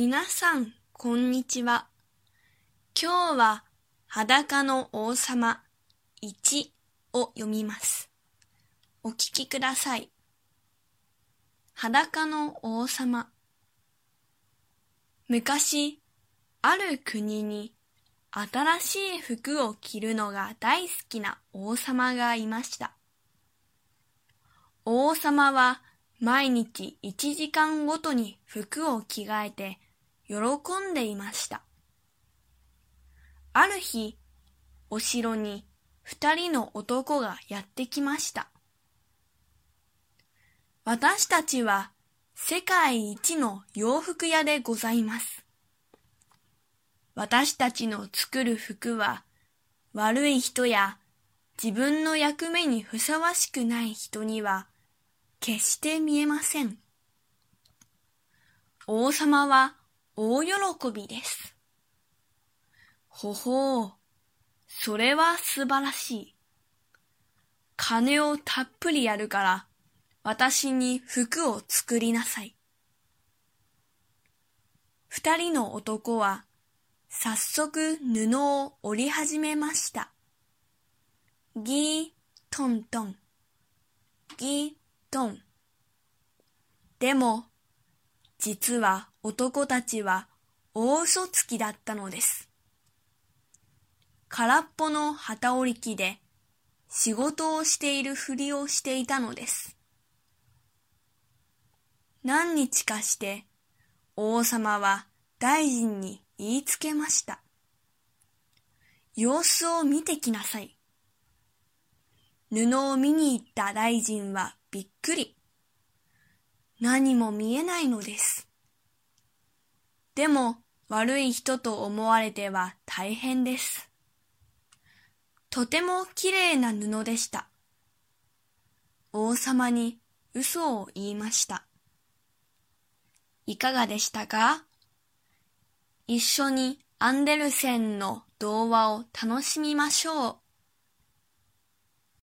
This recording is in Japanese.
皆さん、こんにちは。今日は裸の王様1を読みます。お聞きください。裸の王様。昔、ある国に新しい服を着るのが大好きな王様がいました。王様は毎日1時間ごとに服を着替えて喜んでいました。ある日、お城に二人の男がやってきました。私たちは世界一の洋服屋でございます。私たちの作る服は悪い人や自分の役目にふさわしくない人には決して見えません。王様は大喜びです。ほほう、それは素晴らしい。金をたっぷりやるから、私に服を作りなさい。二人の男は、早速布を織り始めました。ギー、トントン。ギー、トン。でも、実は男たちは大嘘つきだったのです。空っぽの旗織り機で仕事をしているふりをしていたのです。何日かして王様は大臣に言いつけました。様子を見てきなさい。布を見に行った大臣はびっくり。何も見えないのです。でも悪い人と思われては大変です。とてもきれいな布でした。王様に嘘を言いました。いかがでしたか？一緒にアンデルセンの童話を楽しみましょう。